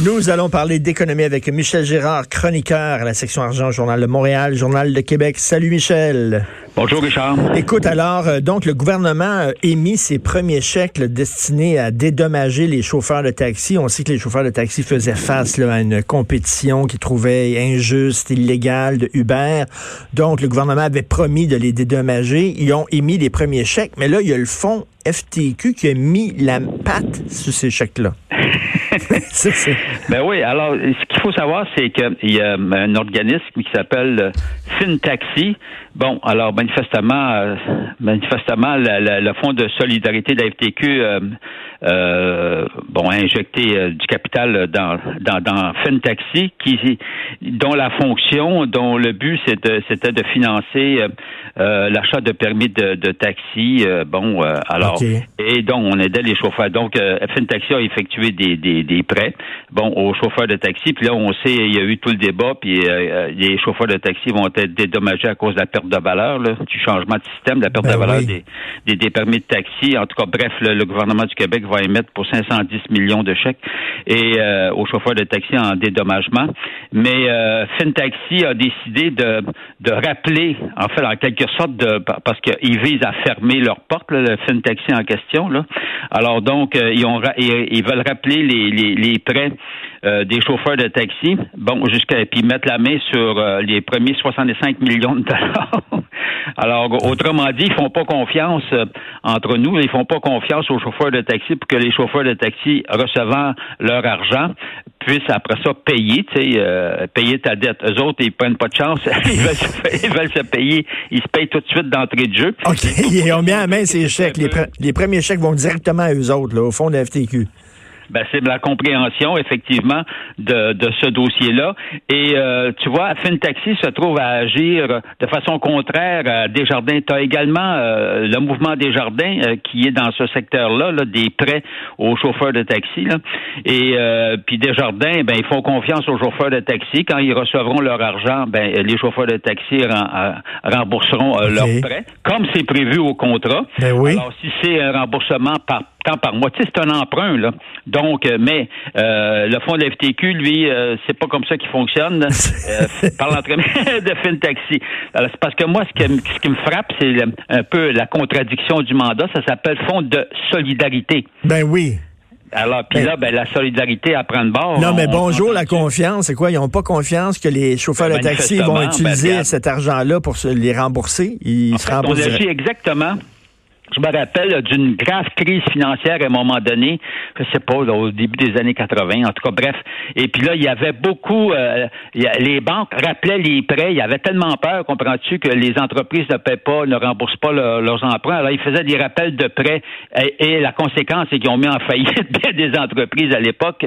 Nous allons parler d'économie avec Michel Gérard, chroniqueur à la section argent, Journal de Montréal, Journal de Québec. Salut Michel. Bonjour Richard. Écoute, alors, euh, donc le gouvernement a émis ses premiers chèques destinés à dédommager les chauffeurs de taxi. On sait que les chauffeurs de taxi faisaient face à une compétition qu'ils trouvaient injuste, illégale de Uber. Donc, le gouvernement avait promis de les dédommager. Ils ont émis les premiers chèques, mais là, il y a le fonds FTQ qui a mis la patte sur ces chèques-là. 是不是？Ben oui, alors ce qu'il faut savoir, c'est qu'il y a un organisme qui s'appelle euh, FinTaxi. Bon, alors manifestement, euh, manifestement, le Fonds de solidarité de la FTQ euh, bon, injecté du capital dans, dans, dans FinTaxi, qui, dont la fonction, dont le but, c'était de financer l'achat de permis de, de taxi. bon, alors, et donc, on aidait les chauffeurs. Donc, FinTaxi a effectué des, des, des prêts bon, aux chauffeurs de taxi. Puis là, on sait, il y a eu tout le débat, puis euh, euh, les chauffeurs de taxi vont être dédommagés à cause de la perte de valeur, là, du changement de système, de la perte de ben valeur des, des, permis de taxi. En tout cas, bref, le, gouvernement du Québec va émettre pour 510 millions de chèques et euh, aux chauffeurs de taxi en dédommagement. Mais euh, FinTaxi a décidé de, de rappeler, en fait, en quelque sorte, de, parce qu'ils visent à fermer leurs portes, le FinTaxi en question. Là. Alors donc, ils, ont, ils, veulent rappeler les, les, les prêts euh, des chauffeurs de taxi, bon, jusqu'à puis mettre la main sur euh, les premiers 65 millions de dollars. Alors, autrement dit, ils font pas confiance euh, entre nous, ils font pas confiance aux chauffeurs de taxi pour que les chauffeurs de taxi recevant leur argent puissent après ça payer, tu sais, payer ta dette. Eux autres, ils prennent pas de chance, ils, veulent se, payer, ils se payent tout de suite d'entrée de jeu. OK, ils ont mis à main ces chèques. Les, les, premiers chèques vont directement à eux autres, là, au fond de la FTQ ben, c'est la compréhension, effectivement, de, de ce dossier-là. Et euh, tu vois, FinTaxi se trouve à agir de façon contraire à Desjardins. Tu as également euh, le mouvement Desjardins euh, qui est dans ce secteur-là, là, des prêts aux chauffeurs de taxi. Là. Et euh, puis Desjardins, ben, ils font confiance aux chauffeurs de taxi. Quand ils recevront leur argent, ben, les chauffeurs de taxi rembourseront leurs prêts, comme c'est prévu au contrat. Ben oui. Alors, si c'est un remboursement par par mois. Tu sais, c'est un emprunt, là. Donc, euh, mais euh, le fonds de la FTQ, lui, euh, c'est pas comme ça qu'il fonctionne par l'entraînement de FinTaxi. C'est parce que moi, ce qui, ce qui me frappe, c'est un peu la contradiction du mandat. Ça s'appelle fonds de solidarité. Ben oui. Alors, puis là, ben, la solidarité à prendre bord. Non, mais bonjour, la confiance. C'est quoi? Ils n'ont pas confiance que les chauffeurs de ben, taxi vont ben, utiliser cet argent-là pour se les rembourser? Ils se remboursent. exactement je me rappelle d'une grave crise financière à un moment donné, je sais pas, au début des années 80, en tout cas, bref. Et puis là, il y avait beaucoup, euh, les banques rappelaient les prêts, il y avait tellement peur, comprends-tu, que les entreprises ne paient pas, ne remboursent pas leurs emprunts. Alors, ils faisaient des rappels de prêts et, la conséquence, c'est qu'ils ont mis en faillite bien des entreprises à l'époque.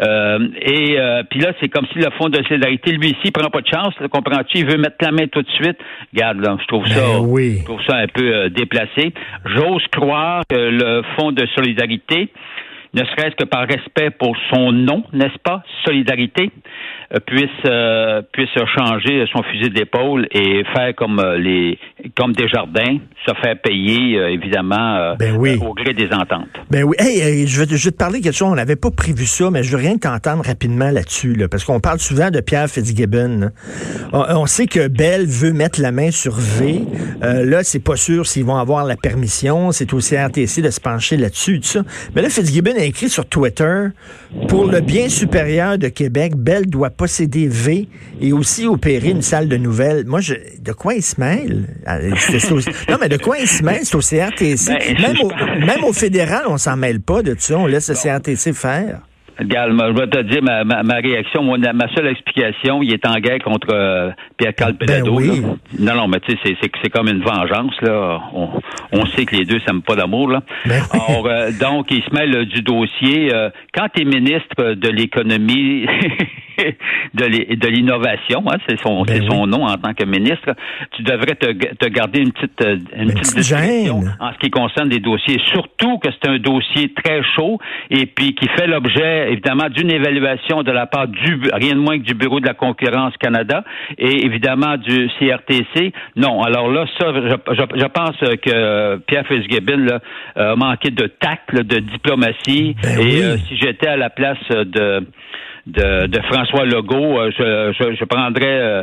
Euh, et euh, puis là, c'est comme si le Fonds de solidarité, lui ici, prend pas de chance, comprends-tu, il veut mettre la main tout de suite. Regarde, là, je trouve ben ça, je trouve ça un peu déplacé. J'ose croire que le Fonds de solidarité, ne serait-ce que par respect pour son nom, n'est-ce pas, solidarité, euh, puisse euh, puisse changer son fusil d'épaule et faire comme euh, les comme jardins, se faire payer évidemment ben oui. au gré des ententes. Ben oui. Hey, je, vais, je vais te parler de quelque chose. On n'avait pas prévu ça, mais je veux rien t'entendre rapidement là-dessus, là, parce qu'on parle souvent de Pierre Fitzgibbon. On, sait que Bell veut mettre la main sur V. là, c'est pas sûr s'ils vont avoir la permission. C'est au CRTC de se pencher là-dessus, tout ça. Mais là, Fitzgibbon a écrit sur Twitter pour le bien supérieur de Québec, Bell doit posséder V et aussi opérer une salle de nouvelles. Moi, je, de quoi il se mêle? Ah, non, mais de quoi il se mêle? C'est au CRTC. Ben, même, au, même au fédéral, on s'en mêle pas de ça. On laisse le CRTC faire. Regarde, je vais te dire ma, ma, réaction. ma seule explication, il est en guerre contre euh, Pierre Calpelado. Ben non, non, mais tu sais, c'est comme une vengeance. là. On, on sait que les deux s'aiment pas d'amour. là. Ben euh, donc, il se mêle du dossier. Euh, quand tu es ministre de l'économie, de l'innovation, hein, c'est son, Ben son nom en tant que ministre, tu devrais te, te garder une petite, euh, une petite gêne. discrétion en ce qui concerne des dossiers. Surtout que c'est un dossier très chaud et puis qui fait l'objet, évidemment, d'une évaluation de la part du, rien de moins que du Bureau de la concurrence Canada et évidemment du CRTC. Non, alors là, ça, je, je- je pense que Pierre Fitzgibbon là, a manqué de tact, là, de diplomatie. Ben et oui. euh, si j'étais à la place de, de, de François Legault, euh, je, je, je prendrais... euh,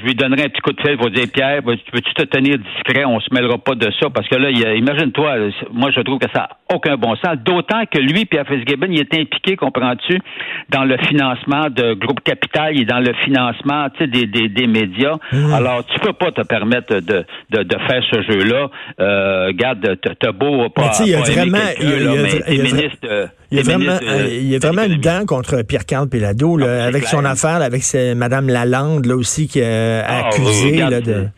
je lui donnerais un petit coup de fil pour dire Pierre, peux-tu te tenir discret, on se mêlera pas de ça, parce que là, imagine-toi, moi je trouve que ça n'a aucun bon sens. D'autant que lui, Pierre Fitzgibbon, il est impliqué, comprends-tu, dans le financement de Groupe Capital, il est dans le financement tu sais, des, des, des médias. Mmh. Alors, tu peux pas te permettre de, de, de faire ce jeu-là. Euh, garde, t'as beau pas, Mais tu il y a vraiment- y a- y a mais y a ministre, euh, Il y a vraiment, de- euh, il y a vraiment une dent contre Pierre-Carl Pelado, là, Ah, avec son affaire, là, avec Mme Lalande, là aussi, qui a Ah, accusé regarde, là, de...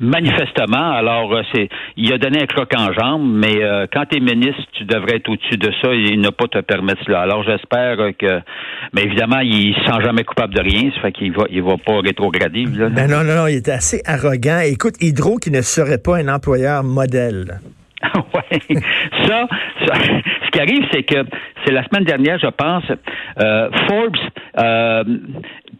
Manifestement, alors euh, c'est, il a donné un croc en jambe, mais euh, quand tu es ministre, tu devrais être au-dessus de ça et ne pas te permettre cela. Alors j'espère que, mais évidemment, il se sent jamais coupable de rien, ça fait qu'il va, il va pas rétrograder. là. Ben non, non, non, il était assez arrogant. Écoute, Hydro qui ne serait pas un employeur modèle. ça, ce qui arrive, c'est que c'est la semaine dernière, je pense, euh, Forbes euh,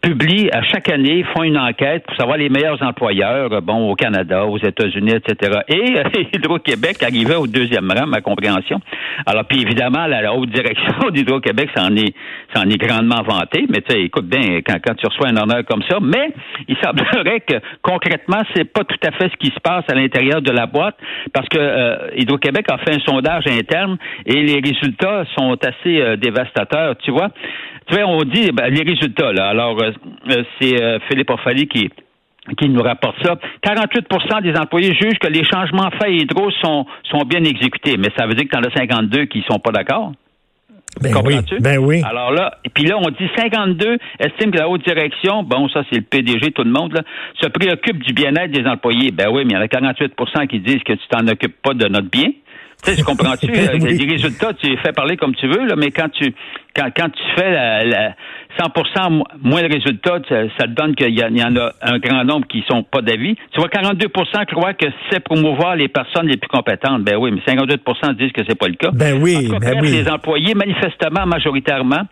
publie à chaque année, font une enquête pour savoir les meilleurs employeurs, euh, bon, au Canada, aux États-Unis, etc. Et euh, Hydro-Québec arrivait au deuxième rang, ma compréhension. Alors, puis évidemment, la, haute direction d'Hydro-Québec s'en est, est grandement vanté. Mais tu sais, écoute bien, quand, quand tu reçois un honneur comme ça, mais il semblerait que concrètement, c'est pas tout à fait ce qui se passe à l'intérieur de la boîte, parce que euh, Hydro-Québec a fait un sondage interne et les résultats sont assez euh, dévastateurs. Tu vois, tu vois, on dit ben, les résultats là. Alors, euh, euh, c'est euh, Philippe Orphalie qui qui nous rapporte ça. 48% des employés jugent que les changements faits à Hydro sont, sont bien exécutés, mais ça veut dire que tu en as 52 qui sont pas d'accord? Ben oui, ben oui. Alors là, et puis là, on dit 52 estiment que la haute direction, bon, ça c'est le PDG, tout le monde, là, se préoccupe du bien-être des employés. Ben oui, mais il y en a 48% qui disent que tu t'en occupes pas de notre bien. Tu sais, je comprends-tu? Ben euh, oui. Les résultats, tu les fais parler comme tu veux, là, mais quand tu quand, quand tu fais la, la 100 mo- moins de résultats, ça, ça te donne qu'il y, y en a un grand nombre qui sont pas d'avis. Tu vois, 42% croient que c'est promouvoir les personnes les plus compétentes. Ben oui, mais 58% disent que c'est pas le cas. Ben oui, En tout cas, ben bref, oui. Les employés, manifestement, majoritairement,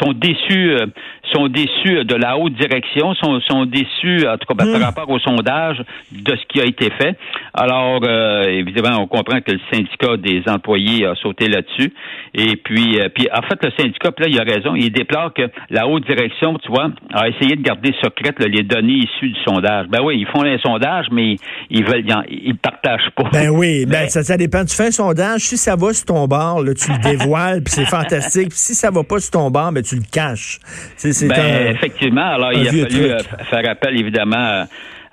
sont déçus, euh, sont déçus de la haute direction, sont, sont déçus, en tout cas, ben, Hmm. par rapport au sondage de ce qui a été fait. Alors, euh, évidemment, on comprend que le syndicat des employés a sauté là-dessus. Et puis, euh, puis, en fait, le syndicat, puis là, il a raison. Il déplore que la haute direction, tu vois, a essayé de garder secrètes là, les données issues du sondage. Ben oui, ils font un sondage, mais ils veulent, ils, en- ils partagent pas. Ben oui, ben Mais- ça, ça dépend. Tu fais un sondage, si ça va sur ton bord, là, tu le dévoiles, puis c'est fantastique. Puis si ça va pas sur ton bord, ben tu le caches. C'est, c'est Ben, un- effectivement. Alors, il a fallu truc. euh, faire appel, évidemment,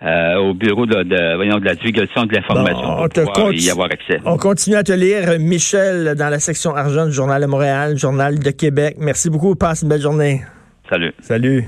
euh, au bureau de, de, voyons, de la divulgation de l'information Bon, pour pouvoir y avoir accès. On continue à te lire, Michel, dans la section argent du Journal de Montréal, Journal de Québec. Merci beaucoup. Passe une belle journée. Salut. Salut.